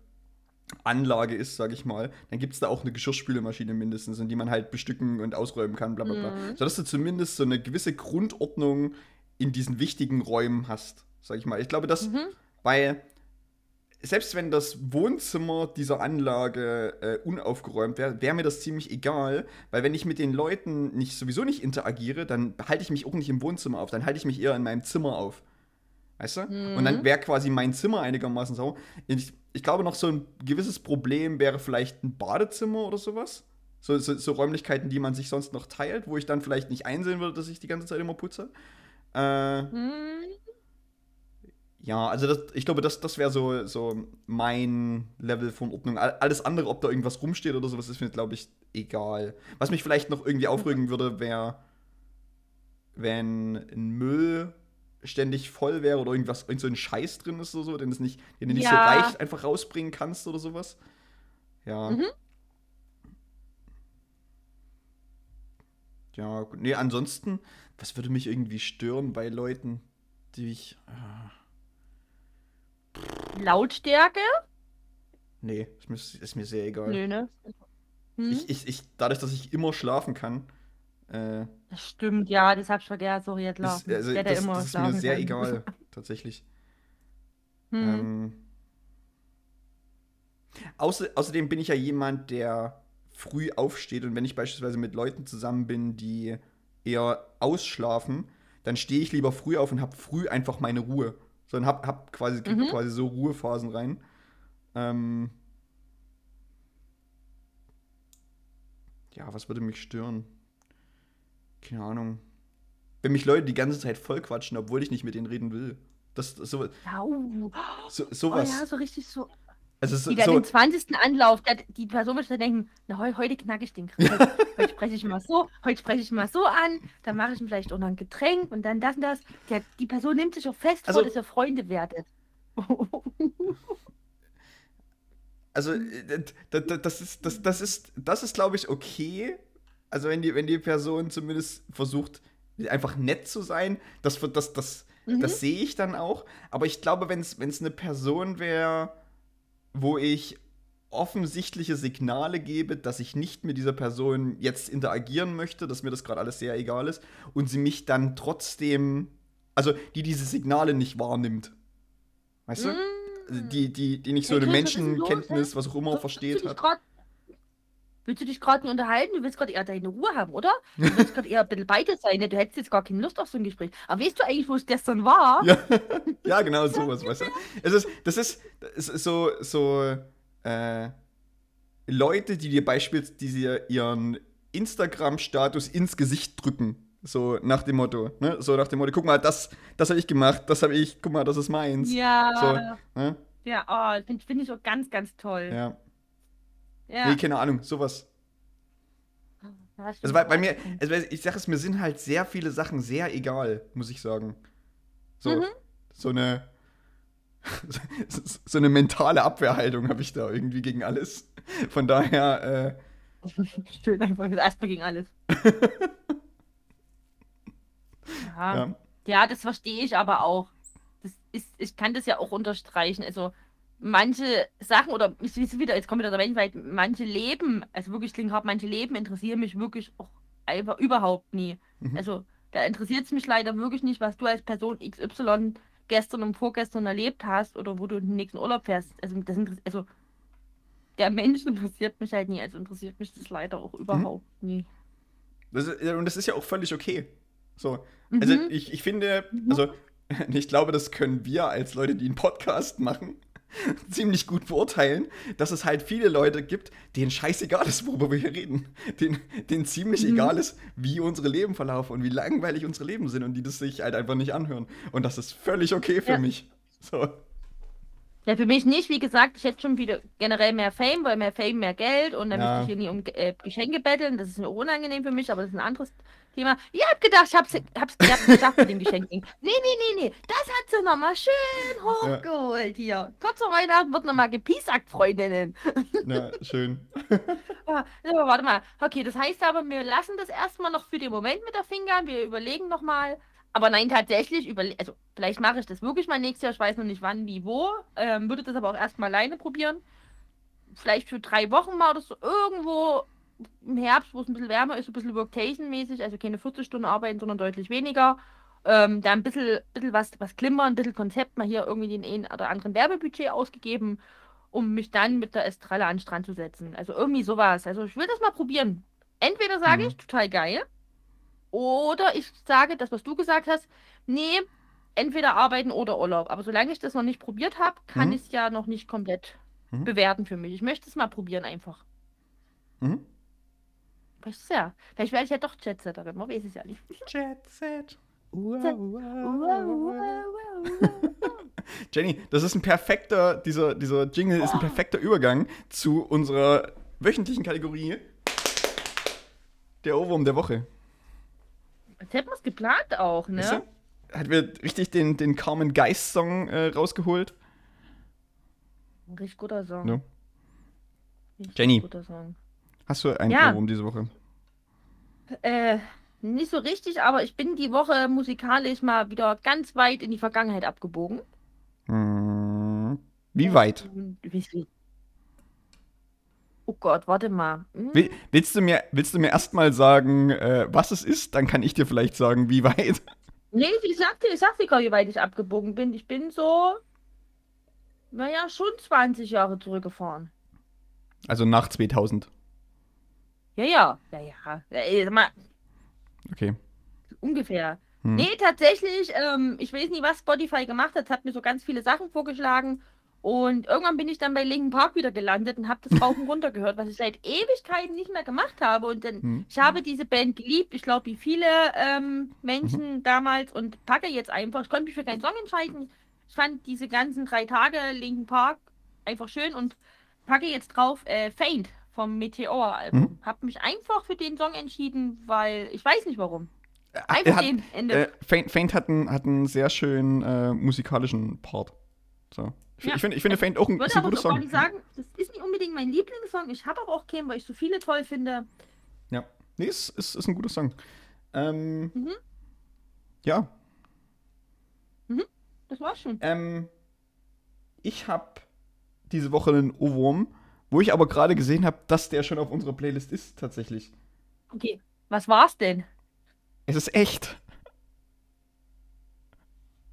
Anlage ist, sage ich mal, dann gibt es da auch eine Geschirrspülmaschine mindestens, in die man halt bestücken und ausräumen kann, bla bla bla. Mhm. Sodass du zumindest so eine gewisse Grundordnung in diesen wichtigen Räumen hast, sag ich mal. Ich glaube, dass, Mhm. weil selbst wenn das Wohnzimmer dieser Anlage äh, unaufgeräumt wäre, wäre mir das ziemlich egal, weil wenn ich mit den Leuten nicht sowieso nicht interagiere, dann halte ich mich auch nicht im Wohnzimmer auf, dann halte ich mich eher in meinem Zimmer auf. Weißt du? Mhm. Und dann mhm. wäre quasi mein Zimmer einigermaßen sauber. Ich, ich, glaube, noch so ein gewisses Problem wäre vielleicht ein Badezimmer oder sowas. So, so, so, Räumlichkeiten, die man sich sonst noch teilt, wo ich dann vielleicht nicht einsehen würde, dass ich die ganze Zeit immer putze. Äh, mhm. Ja, also das, ich glaube, das, das wäre so, so mein Level von Ordnung. Alles andere, ob da irgendwas rumsteht oder sowas, ist mir, glaube ich, egal. Was mich vielleicht noch irgendwie aufregen würde, wäre, wenn ein Müll ständig voll wäre oder irgendwas, irgend so ein Scheiß drin ist oder so, den, es nicht, den du nicht ja. so leicht einfach rausbringen kannst oder sowas. Ja. Mhm. Ja, gut. Nee, ansonsten, was würde mich irgendwie stören bei Leuten, die ich. Äh Lautstärke? Nee, ist mir, ist mir sehr egal. Nö, ne? Hm? Ich, ich, ich, dadurch, dass ich immer schlafen kann. Äh, das stimmt, ja, das hab ich vergessen. Sorry, jetzt laufen. Ist, also, der, das, immer das ist mir sehr kann. egal, tatsächlich. Hm. Ähm, außer, außerdem bin ich ja jemand, der früh aufsteht und wenn ich beispielsweise mit Leuten zusammen bin, die eher ausschlafen, dann stehe ich lieber früh auf und habe früh einfach meine Ruhe sondern hab, hab quasi, mhm. quasi so Ruhephasen rein. Ähm, ja, was würde mich stören? Keine Ahnung. Wenn mich Leute die ganze Zeit voll quatschen, obwohl ich nicht mit denen reden will. Das, das so, oh. so, sowas. Oh ja, so richtig so. Also so, die dann so, den 20. Anlauf, der, die Person wird dann denken, na, heute knack ich den Grill. heute spreche ich mal so, heute spreche ich mal so an, dann mache ich ihm vielleicht auch noch ein Getränk und dann das und das. Der, die Person nimmt sich auch fest also, vor, dass ihr Freunde werdet. also, äh, das ist, das, das ist, das ist, glaube ich, okay. Also, wenn die, wenn die Person zumindest versucht, einfach nett zu sein, das, das, das, mhm. das sehe ich dann auch. Aber ich glaube, wenn es eine Person wäre, wo ich offensichtliche Signale gebe, dass ich nicht mit dieser Person jetzt interagieren möchte, dass mir das gerade alles sehr egal ist und sie mich dann trotzdem, also die diese Signale nicht wahrnimmt. Weißt mm. du? Die, die, die nicht so eine Menschenkenntnis, was auch immer, versteht hat. Willst du dich gerade unterhalten? Du willst gerade eher deine Ruhe haben, oder? Du willst gerade eher ein bisschen bei dir sein. Ne? Du hättest jetzt gar keine Lust auf so ein Gespräch. Aber weißt du eigentlich, wo es gestern war? Ja, ja genau sowas, weißt du? Es ist, das ist, es ist so, so äh, Leute, die dir beispielsweise die dir ihren Instagram-Status ins Gesicht drücken. So nach dem Motto, ne? So nach dem Motto, guck mal, das, das habe ich gemacht, das habe ich, guck mal, das ist meins. Ja. So, ne? Ja, oh, finde find ich auch ganz, ganz toll. Ja. Ja. Nee, keine Ahnung, sowas. Also bei, bei mir, also ich sage es, mir sind halt sehr viele Sachen sehr egal, muss ich sagen. So, mhm. so eine so eine mentale Abwehrhaltung habe ich da irgendwie gegen alles. Von daher. Äh, Schön einfach erstmal gegen alles. ja. ja. ja. das verstehe ich aber auch. Das ist, ich kann das ja auch unterstreichen. Also manche Sachen oder ich wieder, jetzt kommt wieder der Weltweit, manche Leben, also wirklich klingt hart, manche Leben interessieren mich wirklich auch einfach überhaupt nie. Mhm. Also da interessiert es mich leider wirklich nicht, was du als Person XY gestern und vorgestern erlebt hast oder wo du den nächsten Urlaub fährst. Also, das also der Mensch interessiert mich halt nie, also interessiert mich das leider auch überhaupt mhm. nie. Das ist, und das ist ja auch völlig okay. So. Also mhm. ich, ich finde, mhm. also ich glaube, das können wir als Leute, die einen Podcast machen, ziemlich gut beurteilen, dass es halt viele Leute gibt, denen scheißegal ist, worüber wir hier reden. Denen, denen ziemlich mhm. egal ist, wie unsere Leben verlaufen und wie langweilig unsere Leben sind und die das sich halt einfach nicht anhören. Und das ist völlig okay für ja. mich. So. Ja, für mich nicht. Wie gesagt, ich hätte schon wieder generell mehr Fame, weil mehr Fame, mehr Geld und dann ja. müsste ich hier nie um äh, Geschenke betteln. Das ist mir unangenehm für mich, aber das ist ein anderes Thema. Ihr habt gedacht, ich hab's, hab's, ich hab's geschafft mit dem Geschenk. Nee, nee, nee, nee. Das hat sie nochmal schön hochgeholt hier. Kurz vor Weihnachten wird nochmal gepiesackt, Freundinnen. Ja, schön. ja, warte mal. Okay, das heißt aber, wir lassen das erstmal noch für den Moment mit der Finger. Wir überlegen nochmal. Aber nein, tatsächlich, überle also vielleicht mache ich das wirklich mal nächstes Jahr. Ich weiß noch nicht wann, wie, wo. Ähm, würde das aber auch erstmal alleine probieren. Vielleicht für drei Wochen mal oder so irgendwo im Herbst, wo es ein bisschen wärmer ist, ein bisschen Worktation-mäßig, also keine 40 Stunden arbeiten, sondern deutlich weniger. Ähm, da ein bisschen, bisschen was, was klimpern, ein bisschen Konzept, mal hier irgendwie den einen oder anderen Werbebudget ausgegeben, um mich dann mit der Estrella an den Strand zu setzen. Also irgendwie sowas. Also ich will das mal probieren. Entweder sage mhm. ich, total geil, oder ich sage das, was du gesagt hast, nee, entweder arbeiten oder Urlaub. Aber solange ich das noch nicht probiert habe, kann Mhm. ich es ja noch nicht komplett Mhm. bewerten für mich. Ich möchte es mal probieren einfach. Mhm. Weißt du ja. Vielleicht werde ich ja doch Jetsetterin, man weiß es ja nicht. Jet Set. Wow, wow, wow. Jenny, das ist ein perfekter, dieser, dieser Jingle ist ein perfekter Übergang zu unserer wöchentlichen Kategorie der Ohrwurm der Woche. Jetzt hätten wir es geplant auch, Weißt ne? du? Hat wir richtig den, den Carmen Geist Song äh, rausgeholt. Ein richtig guter Song. No. Richtig Jenny. Guter Song. Hast du einen Ja. Ohrwurm diese Woche? Äh, nicht so richtig, aber ich bin die Woche musikalisch mal wieder ganz weit in die Vergangenheit abgebogen. Hm, Wie weit? Oh Gott, warte mal. Hm? Will, willst, du mir, willst du mir erstmal sagen, äh, was es ist? Dann kann ich dir vielleicht sagen, wie weit. Nee, ich sag dir, ich sag dir gar, wie weit ich abgebogen bin. Ich bin so, naja, schon 20 Jahre zurückgefahren. Also nach 2000. Ja, ja, ja, ja. Äh, sag mal, Okay. ungefähr. Hm. Nee, tatsächlich, ähm, ich weiß nicht, was Spotify gemacht hat, es hat mir so ganz viele Sachen vorgeschlagen. Und irgendwann bin ich dann bei Linkin Park wieder gelandet und habe das rauf und runter gehört, was ich seit Ewigkeiten nicht mehr gemacht habe. Und dann, Hm. ich habe diese Band geliebt, ich glaube, wie viele ähm, Menschen damals und packe jetzt einfach. Ich konnte mich für keinen Song entscheiden. Ich fand diese ganzen drei Tage Linkin Park einfach schön und packe jetzt drauf äh, Faint vom Meteor-Album. Mhm. Hab mich einfach für den Song entschieden, weil ich weiß nicht warum. Einfach hat, den Ende. äh, Faint, Faint hat, einen, hat einen sehr schönen äh, musikalischen Part. So. Ich, Ja. ich, finde, ich finde Faint auch ein, Ich würde ist ein guter Song. nicht sagen, das ist nicht unbedingt mein Lieblingssong. Ich habe aber auch keinen, weil ich so viele toll finde. Ja. Nee, ist, ist, ist ein guter Song. Ähm, Mhm. Ja. Das war's schon. Ähm, ich habe diese Woche einen Ohrwurm, wo ich aber gerade gesehen habe, dass der schon auf unserer Playlist ist, tatsächlich. Okay, was war's denn? Es ist echt.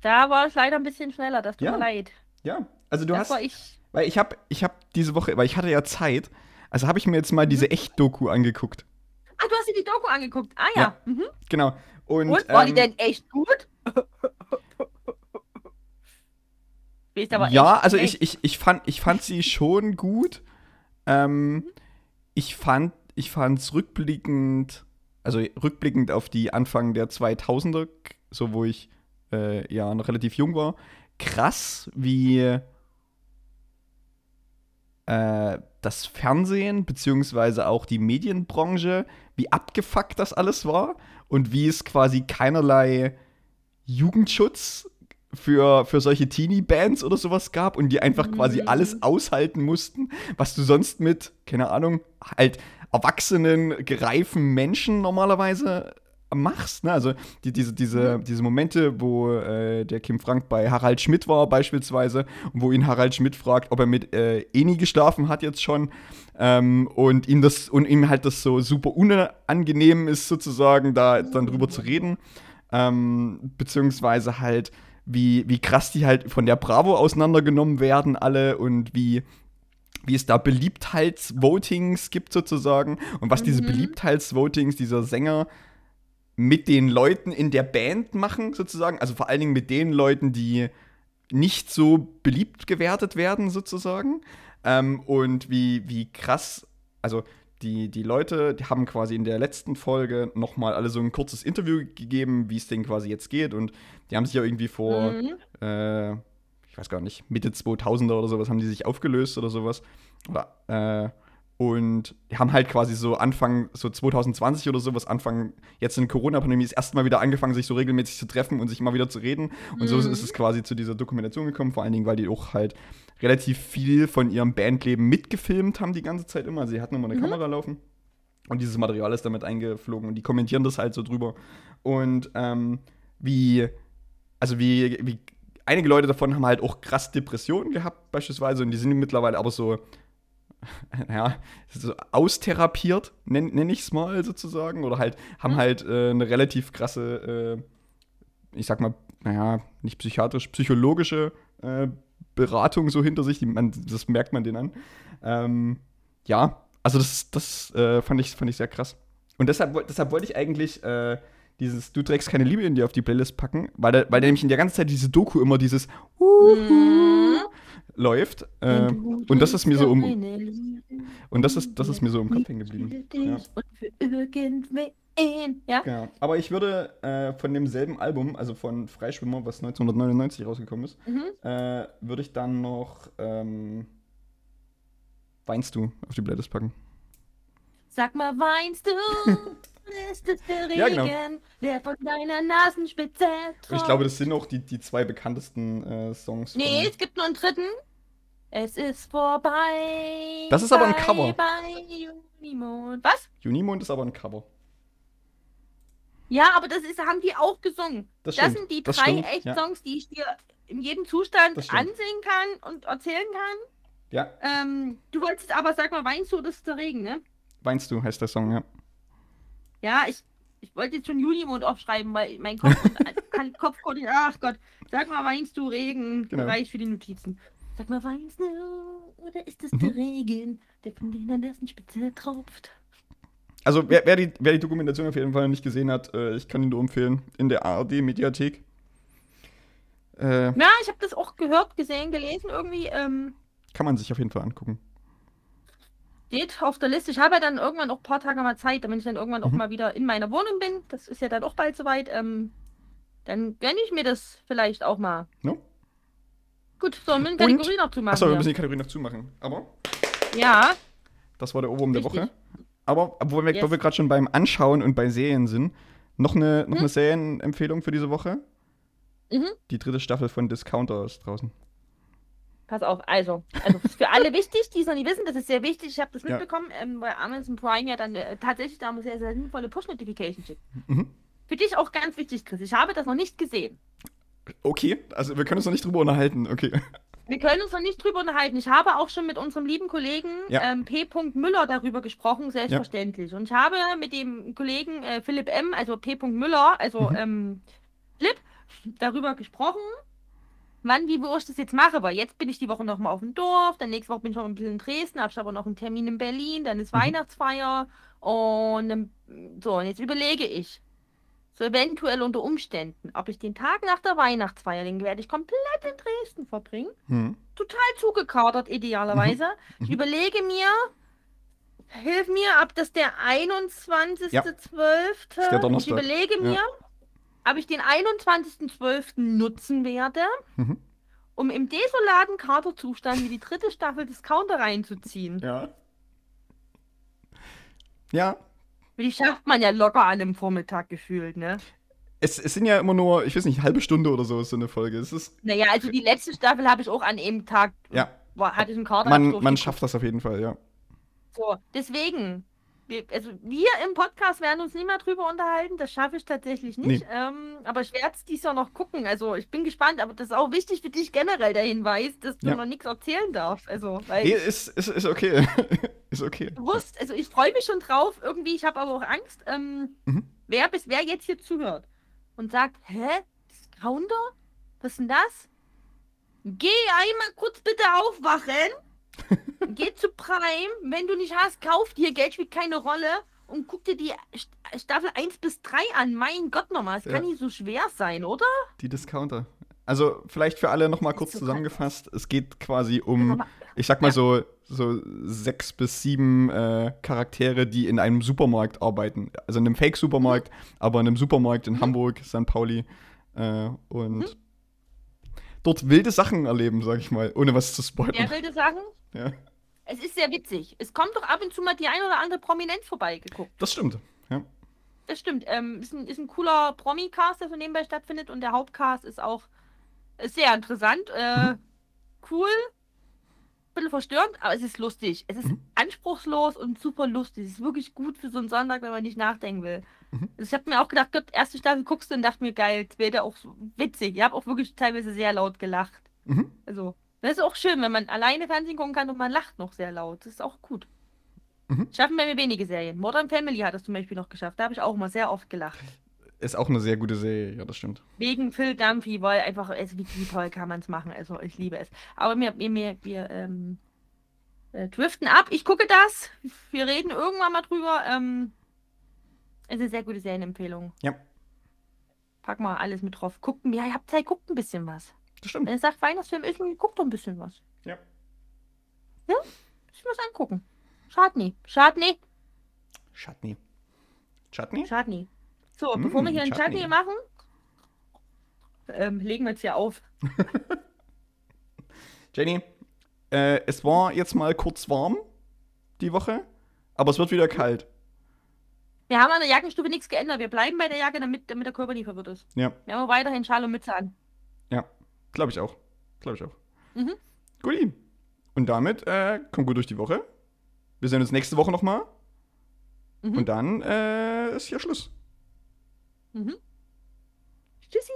Da war es leider ein bisschen schneller, das tut Ja. mir leid. Ja. Also du das hast. war ich. Weil ich habe ich hab diese Woche, weil ich hatte ja Zeit, also habe ich mir jetzt mal Mhm. diese Echt-Doku angeguckt. Ah, du hast dir die Doku angeguckt. Ah ja. Mhm. Genau. Und, Und, war die ähm, denn echt gut? Ja, echt also schlecht. ich, ich, ich, fand, ich fand sie schon gut. Ähm, ich fand ich fand's rückblickend, also rückblickend auf die Anfang der 2000er, so wo ich äh, ja noch relativ jung war, krass, wie äh, das Fernsehen beziehungsweise auch die Medienbranche, wie abgefuckt das alles war und wie es quasi keinerlei Jugendschutz für, für solche Teenie-Bands oder sowas gab und die einfach quasi Mhm. alles aushalten mussten, was du sonst mit, keine Ahnung, halt erwachsenen, gereifen Menschen normalerweise machst. Ne? Also die, diese, diese, diese Momente, wo äh, der Kim Frank bei Harald Schmidt war beispielsweise und wo ihn Harald Schmidt fragt, ob er mit äh, Eni geschlafen hat jetzt schon ähm, und ihm das und ihm halt das so super unangenehm ist sozusagen da dann drüber zu reden ähm, beziehungsweise halt wie, wie krass die halt von der Bravo auseinandergenommen werden alle und wie wie es da Beliebtheitsvotings gibt sozusagen und was diese Mhm. Beliebtheitsvotings dieser Sänger mit den Leuten in der Band machen sozusagen, also vor allen Dingen mit den Leuten, die nicht so beliebt gewertet werden sozusagen ähm, und wie, wie krass, also die, die Leute die haben quasi in der letzten Folge nochmal alle so ein kurzes Interview gegeben, wie es denen quasi jetzt geht und die haben sich ja irgendwie vor Mhm. äh, ich weiß gar nicht, Mitte 2000er oder sowas haben die sich aufgelöst oder sowas. Oder, äh, und die haben halt quasi so Anfang, so 2020 oder sowas, Anfang jetzt in Corona-Pandemie, ist erstmal wieder angefangen, sich so regelmäßig zu treffen und sich mal wieder zu reden. Und so Mhm. ist es quasi zu dieser Dokumentation gekommen, vor allen Dingen, weil die auch halt relativ viel von ihrem Bandleben mitgefilmt haben die ganze Zeit immer. Sie hatten immer eine Mhm. Kamera laufen. Und dieses Material ist damit eingeflogen und die kommentieren das halt so drüber. Und ähm, wie, also wie, wie einige Leute davon haben halt auch krass Depressionen gehabt, beispielsweise, und die sind mittlerweile aber so, ja, so austherapiert, nenne nenn ich es mal sozusagen, oder halt haben Mhm. halt äh, eine relativ krasse, äh, ich sag mal, naja, nicht psychiatrisch, psychologische äh, Beratung so hinter sich, die, man, das merkt man denen an. Ähm, ja, also das, das äh, fand, ich, fand ich sehr krass. Und deshalb, deshalb wollte ich eigentlich äh, dieses Du trägst keine Liebe in dir auf die Playlist packen, weil der, weil nämlich in der ganzen Zeit diese Doku immer dieses Uhu läuft. Äh, und das ist mir so um. Und das ist, das ist mir so im Kopf hängen geblieben. Ja. Irgendwen. Ja? Genau. Aber ich würde äh, von demselben Album, also von Freischwimmer, was 1999 rausgekommen ist, Mhm. äh, würde ich dann noch ähm, Weinst du auf die Playlist packen. Sag mal, weinst du? Ist es der Regen, Ja, genau. der von deiner Nasenspitze Und ich tropft? glaube, das sind auch die, die zwei bekanntesten äh, Songs. Nee, es gibt nur einen dritten. Es ist vorbei. Das ist aber ein Cover. Bye, Junimond. Was? Junimond ist aber ein Cover. Ja, aber das ist, haben die auch gesungen. Das Das, sind die das drei stimmt, echt ja. Songs, die ich dir in jedem Zustand Das ansehen kann und erzählen kann. Ja, Ähm, du wolltest aber, sag mal, weinst du, das ist der Regen, ne? Weinst du heißt der Song, ja. Ja, ich, ich wollte jetzt schon Junimond aufschreiben, weil mein Kopf, kann, Kopfcode, ach Gott, sag mal, weinst du Regen, Genau. Bereich für die Notizen. Sag mal, weinst du, oder ist es Mhm. der Regen, der von deiner Nasenspitze tropft? Also, wer, wer, die, wer die Dokumentation auf jeden Fall noch nicht gesehen hat, äh, ich kann ihn nur empfehlen. In der ARD-Mediathek. Äh, Ja, ich habe das auch gehört, gesehen, gelesen irgendwie. Ähm, kann man sich auf jeden Fall angucken. steht auf der Liste. Ich habe ja dann irgendwann auch ein paar Tage mal Zeit, damit ich dann irgendwann auch Mhm. mal wieder in meiner Wohnung bin. Das ist ja dann auch bald soweit. Ähm, dann gönne ich mir das vielleicht auch mal. No? Gut, so, wir müssen Kategorie noch zu machen. Achso, wir müssen die Kategorie noch zumachen. Aber Ja, das war der Ohrwurm der. Woche. Aber wo wir, Yes. wir gerade schon beim Anschauen und bei Serien sind, noch eine, noch Hm? eine Serienempfehlung für diese Woche. Mhm. Die dritte Staffel von Discounter ist draußen. pass auf. Also, also für alle wichtig, die es noch nicht wissen, das ist sehr wichtig. Ich habe das Ja. mitbekommen, ähm, weil Amazon Prime ja dann äh, tatsächlich da sehr, sehr sinnvolle Push-Notifications schickt. Mhm. Für dich auch ganz wichtig, Chris. Ich habe das noch nicht gesehen. Okay, also wir können uns noch nicht drüber unterhalten. Okay. Wir können uns noch nicht drüber unterhalten. Ich habe auch schon mit unserem lieben Kollegen Ja. ähm, P. Müller darüber gesprochen, selbstverständlich. Und ich habe mit dem Kollegen äh, Philipp M., also P. Müller, also Mhm. ähm, Philipp, darüber gesprochen, wann, wie, wo ich das jetzt mache. Weil jetzt bin ich die Woche noch mal auf dem Dorf, dann nächste Woche bin ich noch ein bisschen in Dresden, habe ich aber noch einen Termin in Berlin, dann ist Mhm. Weihnachtsfeier und ähm, so, und jetzt überlege ich, so eventuell unter Umständen, ob ich den Tag nach der Weihnachtsfeier, den werde ich komplett in Dresden verbringen Hm. total zugekadert, idealerweise. Ich Mhm. überlege mir, hilf mir, ob das der 21.12. Ja. der Ich überlege Ja. mir, ob ich den 21.12. nutzen werde, Mhm. um im desolaten Kaderzustand wie die dritte Staffel Discounter reinzuziehen. Ja. Ja, Die schafft man ja locker an einem Vormittag gefühlt, ne? es, es sind ja immer nur, ich weiß nicht, eine halbe Stunde oder so ist so eine Folge. Es ist, Naja, also die letzte Staffel habe ich auch an einem Tag, ja, war, hatte ich einen Kader. man, man schafft das auf jeden Fall, ja. So, deswegen, wir, also wir im Podcast werden uns nicht mehr drüber unterhalten, das schaffe ich tatsächlich nicht. Nee. Ähm, aber ich werde es dies Jahr noch gucken. Also ich bin gespannt, aber das ist auch wichtig für dich generell der Hinweis, dass du Ja. noch nichts erzählen darfst. Also, weil Nee, ich ist, ist, ist okay. ist okay. bewusst, also ich freue mich schon drauf, irgendwie, ich habe aber auch Angst, ähm, Mhm. wer bis wer jetzt hier zuhört und sagt, hä? Discounter? Was ist denn das? Geh einmal kurz bitte aufwachen. Geh zu Prime. Wenn du nicht hast, kauf dir. Geld spielt keine Rolle. Und guck dir die St- Staffel 1 bis 3 an. Mein Gott nochmal, es Ja. kann nicht so schwer sein, oder? Die Discounter. Also, vielleicht für alle nochmal kurz so zusammengefasst. Es geht quasi um, ich sag mal Ja. so, so sechs bis sieben äh, Charaktere, die in einem Supermarkt arbeiten. Also in einem Fake-Supermarkt, aber in einem Supermarkt in Mhm. Hamburg, St. Pauli. Äh, und dort wilde Sachen erleben, sag ich mal, ohne was zu spoilern. will das sagen? Ja, Es ist sehr witzig. Es kommt doch ab und zu mal die ein oder andere Prominenz vorbeigeguckt. das stimmt. Ja. Das stimmt. Ähm, ist, ein, ist ein cooler Promi-Cast, der so nebenbei stattfindet. Und der Hauptcast ist auch ist sehr interessant. Äh, Mhm. Cool. Bisschen verstörend, aber es ist lustig. Es ist Mhm. anspruchslos und super lustig. Es ist wirklich gut für so einen Sonntag, wenn man nicht nachdenken will. Mhm. Also ich habe mir auch gedacht, Gott, erste Staffel guckst du und dachte mir, geil, zweite auch witzig. Ich habe auch wirklich teilweise sehr laut gelacht. Mhm. Also, das ist auch schön, wenn man alleine Fernsehen gucken kann und man lacht noch sehr laut. Das ist auch gut. Mhm. Schaffen bei mir wenige Serien. Modern Family hat es zum Beispiel noch geschafft. Da habe ich auch mal sehr oft gelacht. Ist auch eine sehr gute Serie, ja, das stimmt. Wegen Phil Dunphy, weil einfach, also wie, wie toll kann man es machen. Also ich liebe es. Aber wir, wir, wir, wir ähm, äh, driften ab. Ich gucke das. Wir reden irgendwann mal drüber. Ähm, es ist eine sehr gute Serienempfehlung. Ja. packen wir alles mit drauf. Gucken, ja, ihr habt Zeit, guckt ein bisschen was. Das stimmt. Wenn ihr sagt, Weihnachtsfilm ist, guckt doch ein bisschen was. Ja. Ja, bisschen was angucken. Nie. Chutney. Chutney? Schad nie. So, Mm, bevor wir hier einen Chutney. Chutney machen, ähm, legen wir jetzt hier auf. Jenny, äh, es war jetzt mal kurz warm die Woche, aber es wird wieder kalt. Wir haben an der Jackenstufe nichts geändert. Wir bleiben bei der Jacke, damit, damit der Körper nie verwirrt ist. Ja, Wir haben weiterhin Schal und Mütze an. Glaube ich auch. Glaube ich auch. Mhm. Guti. Und damit äh, komm gut durch die Woche. Wir sehen uns nächste Woche nochmal. Mhm. Und dann äh, ist hier Schluss. Mhm. Tschüssi.